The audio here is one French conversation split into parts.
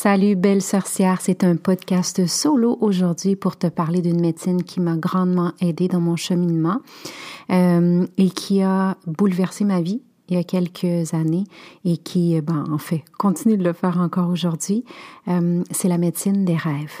Salut belle sorcière, c'est un podcast solo aujourd'hui pour te parler d'une médecine qui m'a grandement aidé dans mon cheminement euh, et qui a bouleversé ma vie il y a quelques années et qui, ben, en fait, continue de le faire encore aujourd'hui. Euh, c'est la médecine des rêves.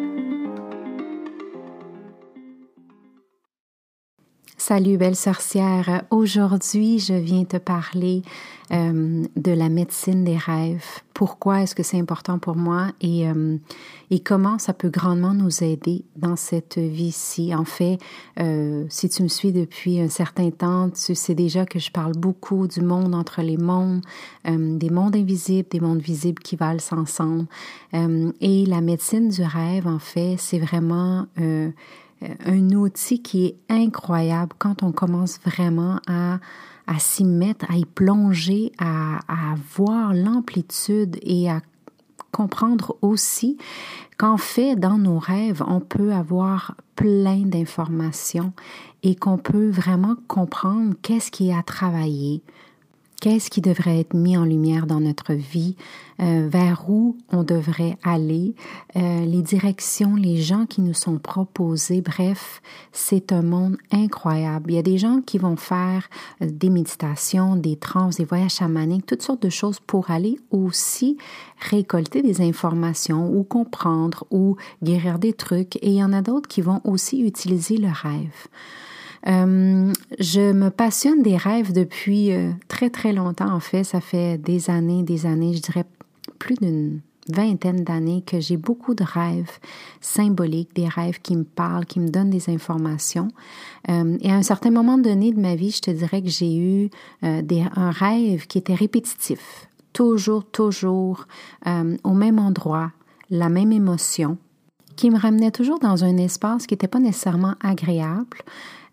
Salut belle sorcière, aujourd'hui je viens te parler euh, de la médecine des rêves. Pourquoi est-ce que c'est important pour moi et, euh, et comment ça peut grandement nous aider dans cette vie-ci? En fait, euh, si tu me suis depuis un certain temps, tu sais déjà que je parle beaucoup du monde entre les mondes, des mondes invisibles, des mondes visibles qui valent ensemble. et la médecine du rêve, en fait, c'est vraiment un outil qui est incroyable quand on commence vraiment à, à s'y mettre, à y plonger, à, à voir l'amplitude et à comprendre aussi qu'en fait, dans nos rêves, on peut avoir plein d'informations et qu'on peut vraiment comprendre qu'est-ce qui est à travailler, Qu'est-ce qui devrait être mis en lumière dans notre vie? Euh, vers où on devrait aller? Euh, les directions, les gens qui nous sont proposés. Bref, c'est un monde incroyable. Il y a des gens qui vont faire euh, des méditations, des trans, des voyages chamaniques, toutes sortes de choses pour aller aussi récolter des informations ou comprendre ou guérir des trucs. Et il y en a d'autres qui vont aussi utiliser le rêve. Euh, je me passionne des rêves depuis euh, très très longtemps en fait. Ça fait des années, des années, je dirais plus d'une vingtaine d'années que j'ai beaucoup de rêves symboliques, des rêves qui me parlent, qui me donnent des informations. Euh, et à un certain moment donné de ma vie, je te dirais que j'ai eu un rêve qui était répétitif, toujours, toujours au même endroit, la même émotion, qui me ramenait toujours dans un espace qui n'était pas nécessairement agréable,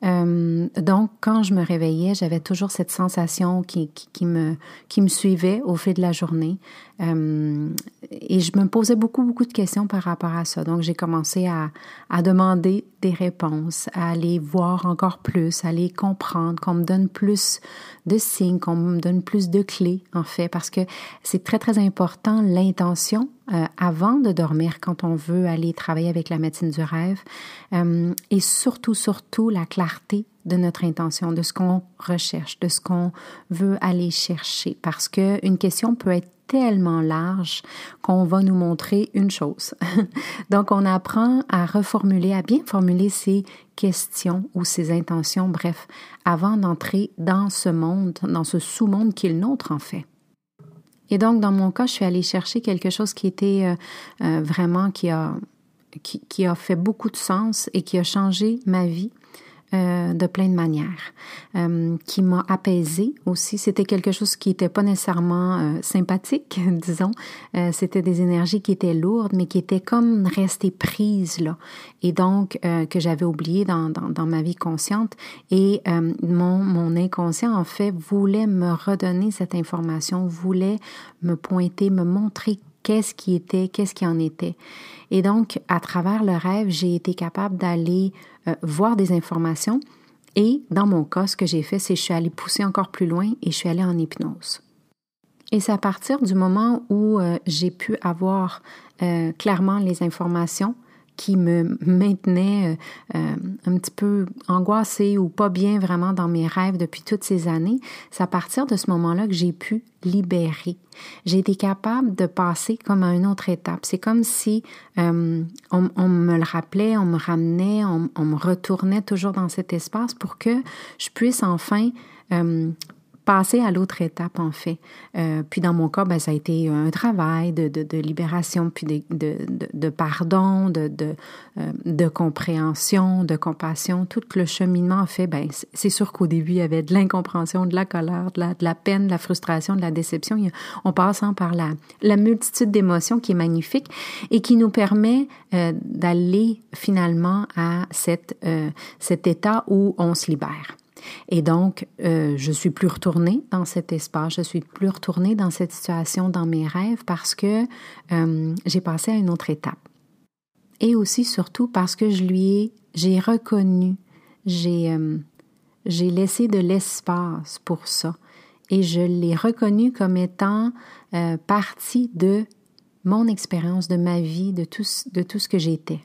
euh, donc, quand je me réveillais, j'avais toujours cette sensation qui, qui, me, qui me suivait au fil de la journée. Euh, et je me posais beaucoup, beaucoup de questions par rapport à ça. Donc, j'ai commencé à, à demander des réponses, à aller voir encore plus, à aller comprendre, qu'on me donne plus de signes, qu'on me donne plus de clés, en fait, parce que c'est très, très important l'intention euh, avant de dormir quand on veut aller travailler avec la médecine du rêve euh, et surtout, surtout la clarté de notre intention, de ce qu'on recherche, de ce qu'on veut aller chercher, parce que une question peut être tellement large qu'on va nous montrer une chose. Donc, on apprend à reformuler, à bien formuler ses questions ou ses intentions, bref, avant d'entrer dans ce monde, dans ce sous-monde qui est le nôtre, en fait. Et donc, dans mon cas, je suis allée chercher quelque chose qui était euh, euh, vraiment, qui a, qui, qui, a fait beaucoup de sens et qui a changé ma vie. Euh, de plein de manières, euh, qui m'a apaisée aussi. C'était quelque chose qui n'était pas nécessairement euh, sympathique, disons. C'était des énergies qui étaient lourdes, mais qui étaient comme restées prises là, et donc que j'avais oublié dans, dans, dans, ma vie consciente. Et mon, mon inconscient, en fait, voulait me redonner cette information, voulait me pointer, me montrer qu'est-ce qui était, qu'est-ce qui en était. Et donc, à travers le rêve, j'ai été capable d'aller euh, voir des informations. Et dans mon cas, ce que j'ai fait, c'est que je suis allée pousser encore plus loin et je suis allée en hypnose. Et c'est à partir du moment où euh, j'ai pu avoir euh, clairement les informations qui me maintenait euh, un petit peu angoissée ou pas bien vraiment dans mes rêves depuis toutes ces années, c'est à partir de ce moment-là que j'ai pu libérer. J'ai été capable de passer comme à une autre étape. C'est comme si euh, on, me le rappelait, on me ramenait, on, me retournait toujours dans cet espace pour que je puisse enfin euh, passer à l'autre étape, en fait. Euh, puis dans mon cas, ben, ça a été un travail de, de, libération, puis de, de, pardon, de, euh, de compréhension, de compassion. Tout le cheminement, en fait, ben, c'est sûr qu'au début, il y avait de l'incompréhension, de la colère, de la, de la peine, de la frustration, de la déception. On passe par la, la multitude d'émotions qui est magnifique et qui nous permet euh, d'aller finalement à cette, cet état où on se libère. Et donc, euh, je suis plus retournée dans cet espace, je suis plus retournée dans cette situation, dans mes rêves, parce que euh, j'ai passé à une autre étape. Et aussi, surtout, parce que je lui ai, j'ai reconnu, j'ai, euh, j'ai laissé de l'espace pour ça. Et je l'ai reconnu comme étant partie de mon expérience, de ma vie, de tout, de tout ce que j'étais.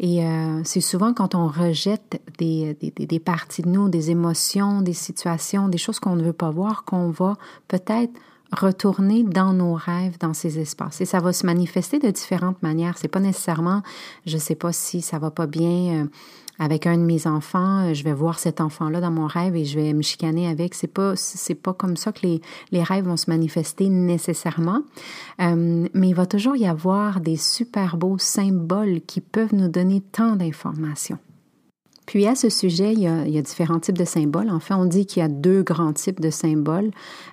Et euh, c'est souvent quand on rejette des, des, des, parties de nous, des émotions, des situations, des choses qu'on ne veut pas voir, qu'on va peut-être retourner dans nos rêves, dans ces espaces. Et ça va se manifester de différentes manières. C'est pas nécessairement, je sais pas si ça va pas bien. Euh, avec un de mes enfants, euh, je vais voir cet enfant-là dans mon rêve et je vais me chicaner avec. C'est pas c'est pas comme ça que les, les rêves vont se manifester nécessairement, euh, mais il va toujours y avoir des super beaux symboles qui peuvent nous donner tant d'informations. Puis à ce sujet, il y, a, différents types de symboles. En fait, on dit qu'il y a deux grands types de symboles,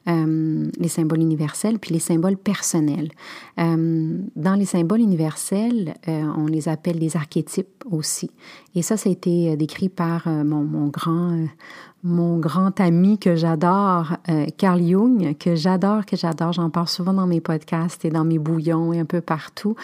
euh, les symboles universels puis les symboles personnels. Euh, dans les symboles universels, euh, on les appelle les archétypes aussi. Et ça, ça a été décrit par mon, grand mon grand ami que j'adore, Carl Jung, que j'adore, que j'adore. J'en parle souvent dans mes podcasts et dans mes bouillons et un peu partout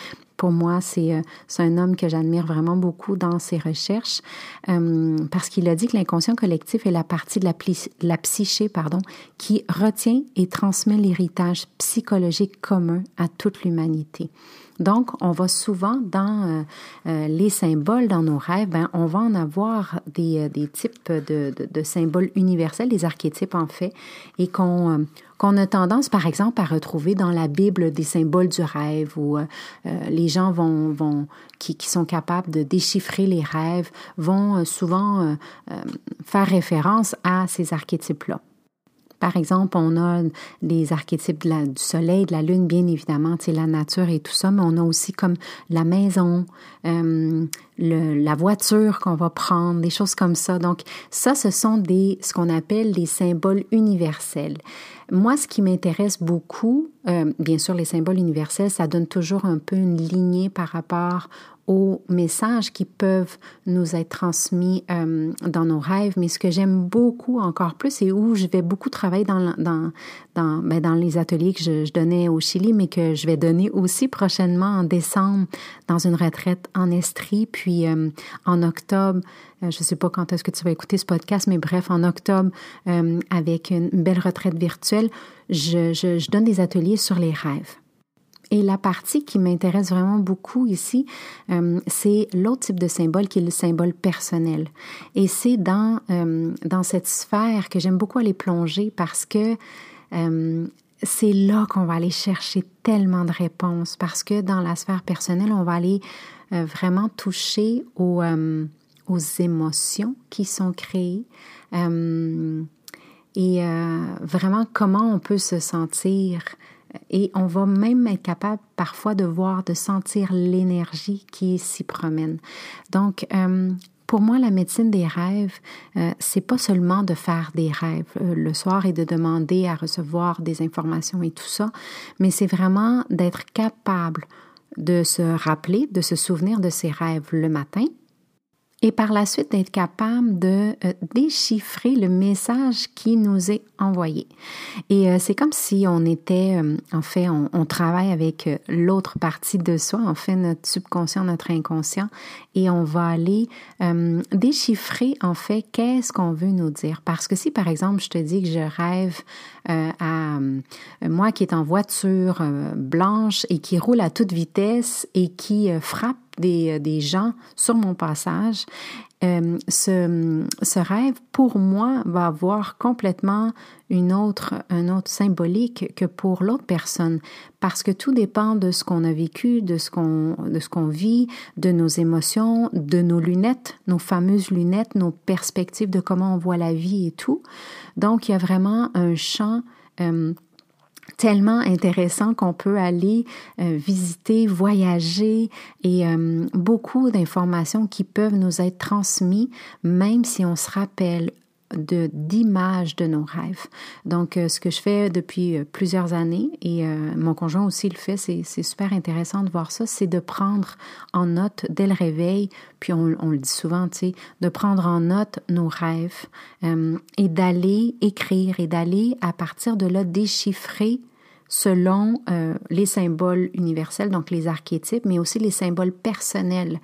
pour moi, euh, c'est un homme que j'admire vraiment beaucoup dans ses recherches euh, parce qu'il a dit que l'inconscient collectif est la partie de la, la psyché pardon, qui retient et transmet l'héritage psychologique commun à toute l'humanité. Donc, on va souvent dans euh, euh, les symboles, dans nos rêves, ben, on va en avoir des, euh, des types de, de, de, symboles universels, des archétypes en fait, et qu'on qu'on a tendance, par exemple, à retrouver dans la Bible des symboles du rêve, où les gens vont, vont qui, qui, sont capables de déchiffrer les rêves, vont souvent faire référence à ces archétypes-là. Par exemple, on a les archétypes du soleil, de la lune, bien évidemment, c'est la nature et tout ça, mais on a aussi comme la maison, euh, la voiture qu'on va prendre, des choses comme ça. Donc, ça, ce sont des, ce qu'on appelle des symboles universels. Moi, ce qui m'intéresse beaucoup, euh, bien sûr, les symboles universels, ça donne toujours un peu une lignée par rapport aux messages qui peuvent nous être transmis euh, dans nos rêves. Mais ce que j'aime beaucoup encore plus et où je vais beaucoup travailler dans, dans, ben dans les ateliers que je, donnais au Chili, mais que je vais donner aussi prochainement en décembre dans une retraite en Estrie, puis euh, en octobre. Euh, je ne sais pas quand est-ce que tu vas écouter ce podcast, mais bref, en octobre, avec une belle retraite virtuelle, je donne des ateliers sur les rêves. Et la partie qui m'intéresse vraiment beaucoup ici, euh, c'est l'autre type de symbole qui est le symbole personnel. Et c'est dans, euh, dans cette sphère que j'aime beaucoup aller plonger parce que euh, c'est là qu'on va aller chercher tellement de réponses parce que dans la sphère personnelle, on va aller vraiment toucher aux, aux émotions qui sont créées et vraiment comment on peut se sentir et on va même être capable parfois de voir, de sentir l'énergie qui s'y promène. Donc, euh, pour moi, la médecine des rêves, euh, c'est pas seulement de faire des rêves euh, le soir et de demander à recevoir des informations et tout ça, mais c'est vraiment d'être capable de se rappeler, de se souvenir de ses rêves le matin, et par la suite d'être capable de euh, déchiffrer le message qui nous est envoyé. Et euh, c'est comme si on était, euh, en fait, on, on travaille avec l'autre partie de soi, en fait, notre subconscient, notre inconscient, et on va aller déchiffrer, en fait, qu'est-ce qu'on veut nous dire. Parce que si, par exemple, je te dis que je rêve à moi qui est en voiture blanche et qui roule à toute vitesse et qui frappe des, des gens sur mon passage, euh, ce, ce, rêve, pour moi, va avoir complètement une autre, un autre symbolique que pour l'autre personne, parce que tout dépend de ce qu'on a vécu, de ce qu'on, de ce qu'on vit, de nos émotions, de nos lunettes, nos fameuses lunettes, nos perspectives de comment on voit la vie et tout. Donc, il y a vraiment un champ euh, tellement intéressant qu'on peut aller euh, visiter, voyager et euh, beaucoup d'informations qui peuvent nous être transmises même si on se rappelle de d'images de nos rêves. Donc, euh, ce que je fais depuis plusieurs années, et mon conjoint aussi le fait, c'est super intéressant de voir ça, c'est de prendre en note dès le réveil, puis on, on le dit souvent, tu sais, de prendre en note nos rêves et d'aller écrire et d'aller à partir de là déchiffrer selon euh, les symboles universels, donc les archétypes, mais aussi les symboles personnels.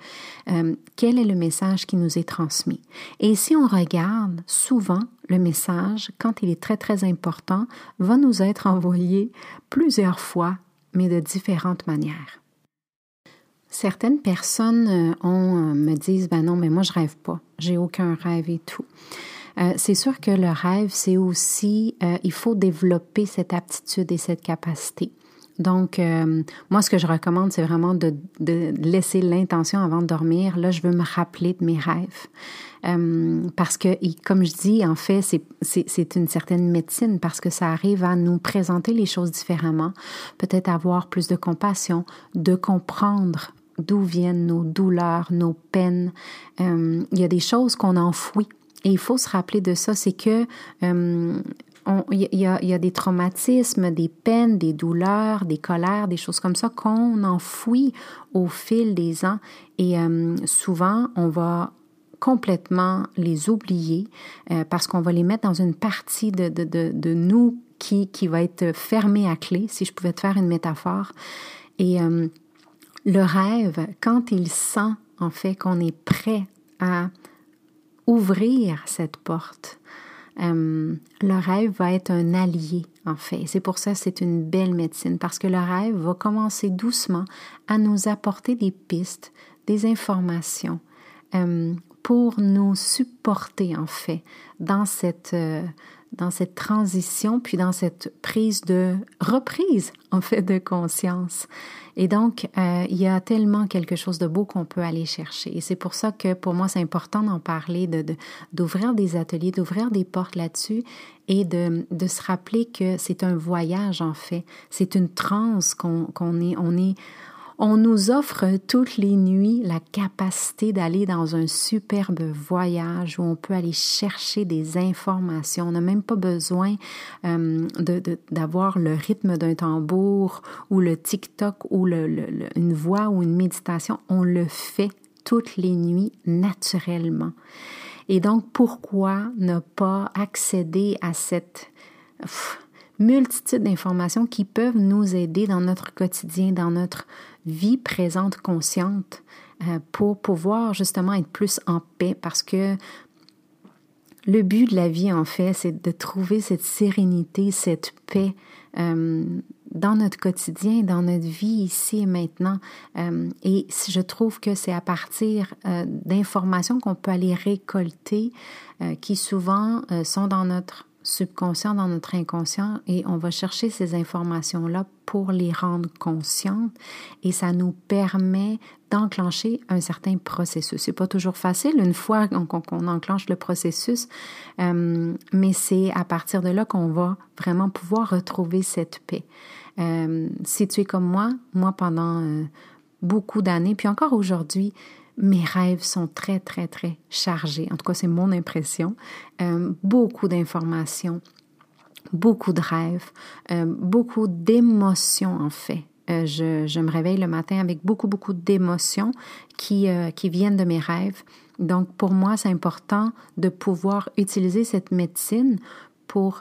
Euh, quel est le message qui nous est transmis? Et si on regarde, souvent, le message, quand il est très, très important, va nous être envoyé plusieurs fois, mais de différentes manières. Certaines personnes euh, ont, me disent, ben non, mais moi je rêve pas, j'ai aucun rêve et tout. Euh, c'est sûr que le rêve, c'est aussi, euh, il faut développer cette aptitude et cette capacité. Donc, euh, moi, ce que je recommande, c'est vraiment de, de laisser l'intention avant de dormir. Là, je veux me rappeler de mes rêves. parce que, comme je dis, en fait, c'est une certaine médecine parce que ça arrive à nous présenter les choses différemment, peut-être avoir plus de compassion, de comprendre d'où viennent nos douleurs, nos peines. il y a des choses qu'on enfouit et il faut se rappeler de ça, c'est que euh, y, a, des traumatismes, des peines, des douleurs, des colères, des choses comme ça qu'on enfouit au fil des ans. Et euh, souvent, on va complètement les oublier euh, parce qu'on va les mettre dans une partie de, nous qui va être fermée à clé, si je pouvais te faire une métaphore. Et le rêve, quand il sent en fait qu'on est prêt à ouvrir cette porte. Euh, le rêve va être un allié, en fait. C'est pour ça que c'est une belle médecine, parce que le rêve va commencer doucement à nous apporter des pistes, des informations euh, pour nous supporter, en fait, dans cette, euh, dans cette transition, puis dans cette prise de reprise, en fait, de conscience. Et donc, euh, il y a tellement quelque chose de beau qu'on peut aller chercher. Et c'est pour ça que pour moi, c'est important d'en parler, de, d'ouvrir des ateliers, d'ouvrir des portes là-dessus et de, de se rappeler que c'est un voyage, en fait. C'est une transe qu'on, qu'on est, on est, on nous offre toutes les nuits la capacité d'aller dans un superbe voyage où on peut aller chercher des informations. On n'a même pas besoin euh, d'avoir le rythme d'un tambour ou le TikTok ou une voix ou une méditation. On le fait toutes les nuits naturellement. Et donc, pourquoi ne pas accéder à cette multitude d'informations qui peuvent nous aider dans notre quotidien, dans notre vie présente consciente, euh, pour pouvoir justement être plus en paix parce que le but de la vie, en fait, c'est de trouver cette sérénité, cette paix euh, dans notre quotidien, dans notre vie ici et maintenant. Euh, et je trouve que c'est à partir d'informations qu'on peut aller récolter, qui souvent sont dans notre subconscient, dans notre inconscient, et on va chercher ces informations-là pour les rendre conscientes, et ça nous permet d'enclencher un certain processus. C'est pas toujours facile une fois qu'on enclenche le processus, euh, mais c'est à partir de là qu'on va vraiment pouvoir retrouver cette paix. Euh, si tu es comme moi, moi pendant euh, beaucoup d'années, puis encore aujourd'hui, mes rêves sont très, très, très chargés. En tout cas, c'est mon impression. Euh, beaucoup d'informations, beaucoup de rêves, euh, beaucoup d'émotions, en fait. Euh, je, je, me réveille le matin avec beaucoup, beaucoup d'émotions qui, qui viennent de mes rêves. Donc, pour moi, c'est important de pouvoir utiliser cette médecine pour,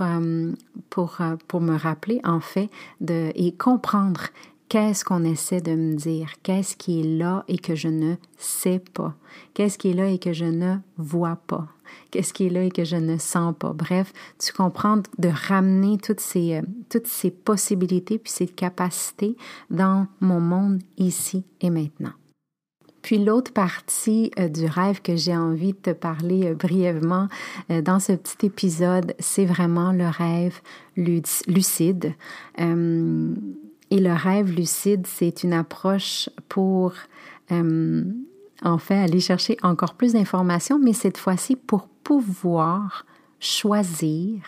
pour, pour me rappeler, en fait, de, et comprendre Qu'est-ce qu'on essaie de me dire? Qu'est-ce qui est là et que je ne sais pas? Qu'est-ce qui est là et que je ne vois pas? Qu'est-ce qui est là et que je ne sens pas? Bref, tu comprends de ramener toutes ces, euh, toutes ces possibilités puis ces capacités dans mon monde ici et maintenant. Puis l'autre partie du rêve que j'ai envie de te parler brièvement dans ce petit épisode, c'est vraiment le rêve lucide. Et le rêve lucide, c'est une approche pour en fait aller chercher encore plus d'informations, mais cette fois-ci pour pouvoir choisir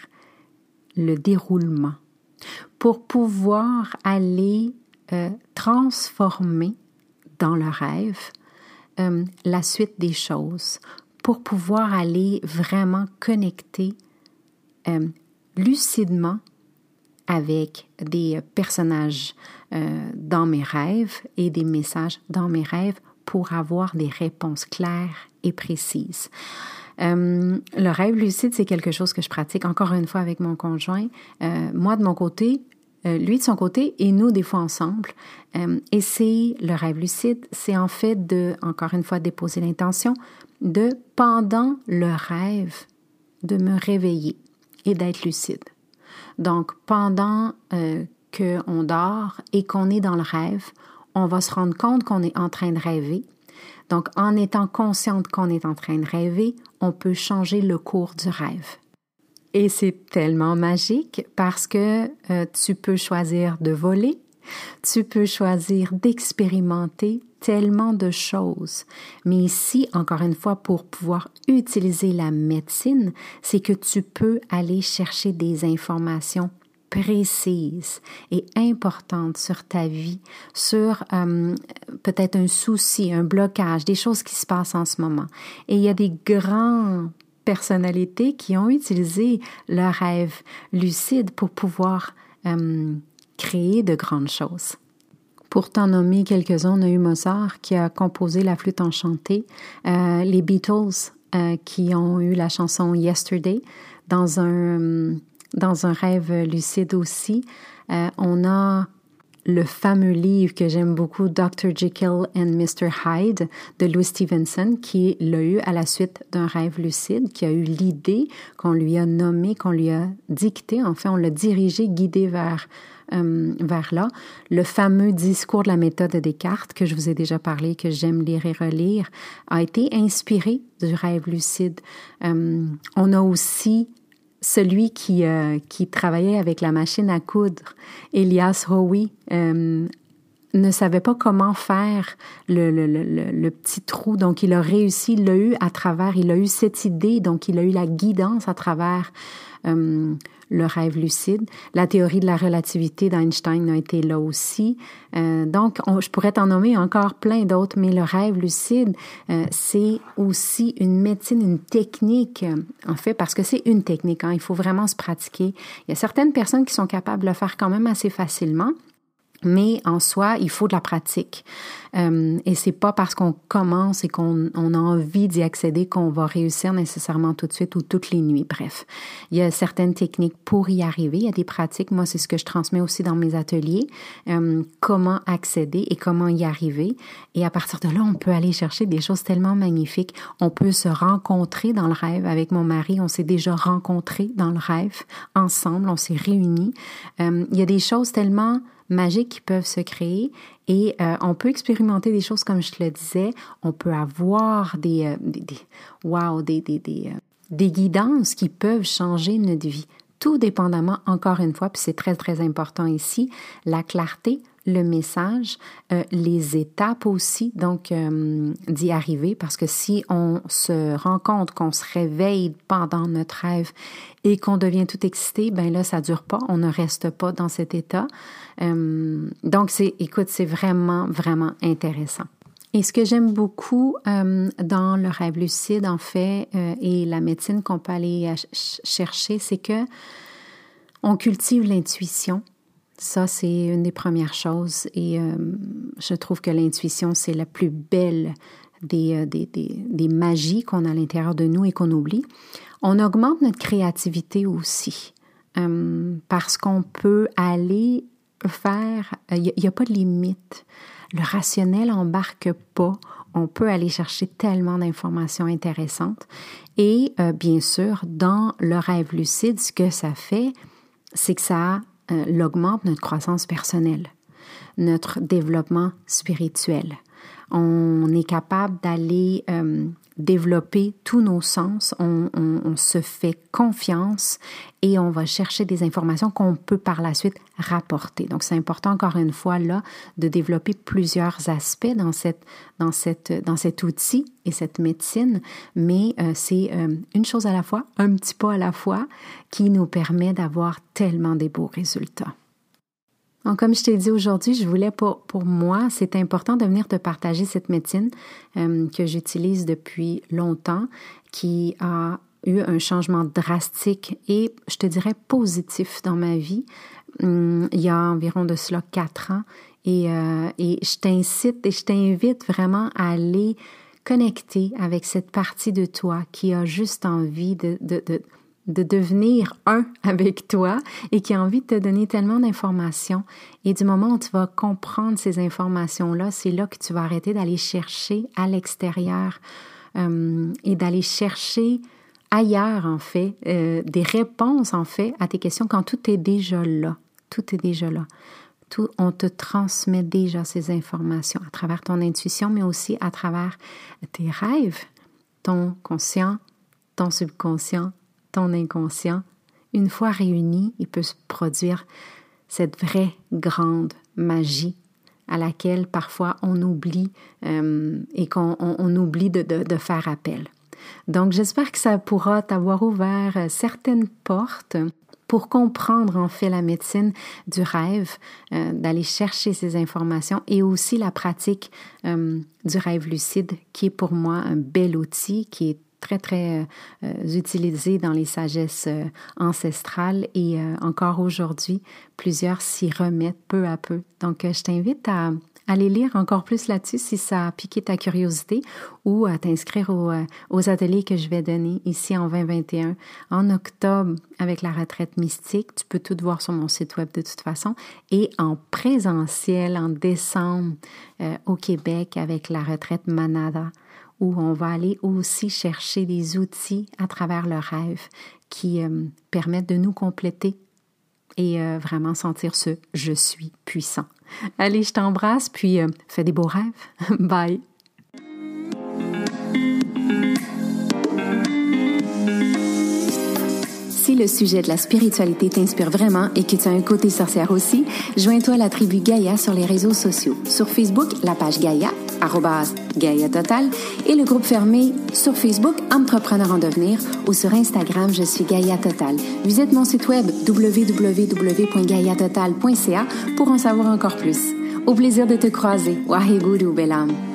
le déroulement, pour pouvoir aller euh, transformer dans le rêve euh, la suite des choses, pour pouvoir aller vraiment connecter euh, lucidement avec des personnages dans mes rêves et des messages dans mes rêves pour avoir des réponses claires et précises. Euh, le rêve lucide, c'est quelque chose que je pratique encore une fois avec mon conjoint. Euh, moi, de mon côté, euh, lui de son côté et nous des fois ensemble. et c'est le rêve lucide, c'est en fait de, encore une fois, déposer l'intention de, pendant le rêve, de me réveiller et d'être lucide. Donc, pendant qu'on dort et qu'on est dans le rêve, on va se rendre compte qu'on est en train de rêver. Donc, en étant consciente qu'on est en train de rêver, on peut changer le cours du rêve. Et c'est tellement magique parce que euh, tu peux choisir de voler, tu peux choisir d'expérimenter tellement de choses. Mais ici, encore une fois, pour pouvoir utiliser la médecine, c'est que tu peux aller chercher des informations précise et importante sur ta vie, sur euh, peut-être un souci, un blocage, des choses qui se passent en ce moment. Et il y a des grandes personnalités qui ont utilisé leur rêve lucide pour pouvoir euh, créer de grandes choses. Pour t'en nommer quelques-uns, on a eu Mozart qui a composé la flûte enchantée, euh, les Beatles qui ont eu la chanson Yesterday dans un dans un rêve lucide aussi. Euh, on a le fameux livre que j'aime beaucoup, Dr. Jekyll and Mr. Hyde de Louis Stevenson, qui l'a eu à la suite d'un rêve lucide, qui a eu l'idée qu'on lui a nommé, qu'on lui a dicté, enfin on l'a dirigé, guidé vers, euh, vers là. Le fameux discours de la méthode de Descartes, que je vous ai déjà parlé, que j'aime lire et relire, a été inspiré du rêve lucide. Euh, on a aussi celui qui, euh, qui travaillait avec la machine à coudre, Elias Howie, ne savait pas comment faire le, le, le, petit trou. Donc, il a réussi, il l'a eu à travers, il a eu cette idée, donc il a eu la guidance à travers le rêve lucide. La théorie de la relativité d'Einstein a été là aussi. Euh, donc, je pourrais t'en nommer encore plein d'autres, mais le rêve lucide, euh, c'est aussi une médecine, une technique, en fait, parce que c'est une technique. Hein, il faut vraiment se pratiquer. Il y a certaines personnes qui sont capables de le faire quand même assez facilement. Mais en soi, il faut de la pratique. Euh, et c'est pas parce qu'on commence et qu'on on a envie d'y accéder qu'on va réussir nécessairement tout de suite ou toutes les nuits. Bref, il y a certaines techniques pour y arriver. Il y a des pratiques. Moi, c'est ce que je transmets aussi dans mes ateliers. Euh, comment accéder et comment y arriver. Et à partir de là, on peut aller chercher des choses tellement magnifiques. On peut se rencontrer dans le rêve. Avec mon mari, on s'est déjà rencontrés dans le rêve ensemble. On s'est réunis. Euh, il y a des choses tellement magiques qui peuvent se créer et euh, on peut expérimenter des choses comme je te le disais. On peut avoir des, euh, wow, des, des, euh, des guidances qui peuvent changer notre vie tout dépendamment, encore une fois, puis c'est très, très important ici, la clarté, le message, euh, les étapes aussi, donc euh, d'y arriver, parce que si on se rend compte qu'on se réveille pendant notre rêve et qu'on devient tout excité, ben là, ça dure pas, on ne reste pas dans cet état. Euh, donc, c'est, écoute, c'est vraiment, vraiment intéressant. Et ce que j'aime beaucoup dans le rêve lucide, en fait, et la médecine qu'on peut aller chercher, c'est que on cultive l'intuition ça, c'est une des premières choses et euh, je trouve que l'intuition, c'est la plus belle des, euh, des, des, des magies qu'on a à l'intérieur de nous et qu'on oublie. On augmente notre créativité aussi euh, parce qu'on peut aller faire, il n'y a, pas de limite. Le rationnel embarque pas. On peut aller chercher tellement d'informations intéressantes. Et bien sûr, dans le rêve lucide, ce que ça fait, c'est que ça euh, l'augmente notre croissance personnelle, notre développement spirituel. On est capable d'aller euh, développer tous nos sens, on, se fait confiance et on va chercher des informations qu'on peut par la suite rapporter. Donc, c'est important encore une fois là de développer plusieurs aspects dans cette dans cette dans cet outil et cette médecine, mais euh, c'est euh, une chose à la fois, un petit pas à la fois, qui nous permet d'avoir tellement des beaux résultats. Donc, comme je t'ai dit aujourd'hui, je voulais pour, pour moi, c'est important de venir te partager cette médecine euh, que j'utilise depuis longtemps, qui a eu un changement drastique et je te dirais positif dans ma vie hum, il y a environ de cela quatre ans. Et, euh, et je t'incite et je t'invite vraiment à aller connecter avec cette partie de toi qui a juste envie de, de devenir un avec toi et qui a envie de te donner tellement d'informations. Et du moment où tu vas comprendre ces informations-là, c'est là que tu vas arrêter d'aller chercher à l'extérieur euh, et d'aller chercher ailleurs, en fait, euh, des réponses, en fait, à tes questions quand tout est déjà là. Tout est déjà là. Tout, on te transmet déjà ces informations à travers ton intuition, mais aussi à travers tes rêves, ton conscient, ton subconscient, ton inconscient, une fois réuni, il peut se produire cette vraie grande magie à laquelle parfois on oublie euh, et qu'on on, oublie de, de, faire appel. Donc j'espère que ça pourra t'avoir ouvert euh, certaines portes pour comprendre en fait la médecine du rêve, euh, d'aller chercher ces informations et aussi la pratique du rêve lucide qui est pour moi un bel outil qui est très, très euh, utilisé dans les sagesses euh, ancestrales et euh, encore aujourd'hui, plusieurs s'y remettent peu à peu. Donc, je t'invite à aller lire encore plus là-dessus si ça a piqué ta curiosité ou à t'inscrire aux, ateliers que je vais donner ici en 2021. En octobre, avec la retraite mystique, tu peux tout voir sur mon site web de toute façon, et en présentiel en décembre au Québec avec la retraite Manada où on va aller aussi chercher des outils à travers le rêve qui euh, permettent de nous compléter et euh, vraiment sentir ce je suis puissant. Allez, je t'embrasse, puis euh, fais des beaux rêves. Bye. Si le sujet de la spiritualité t'inspire vraiment et que tu as un côté sorcière aussi, joins-toi à la tribu Gaïa sur les réseaux sociaux. Sur Facebook, la page Gaïa, Gaïa Total, et le groupe fermé sur Facebook Entrepreneur en devenir ou sur Instagram, je suis Gaïa Total. Visite mon site web www.gaïatotal.ca pour en savoir encore plus. Au plaisir de te croiser. Waheguru Belam.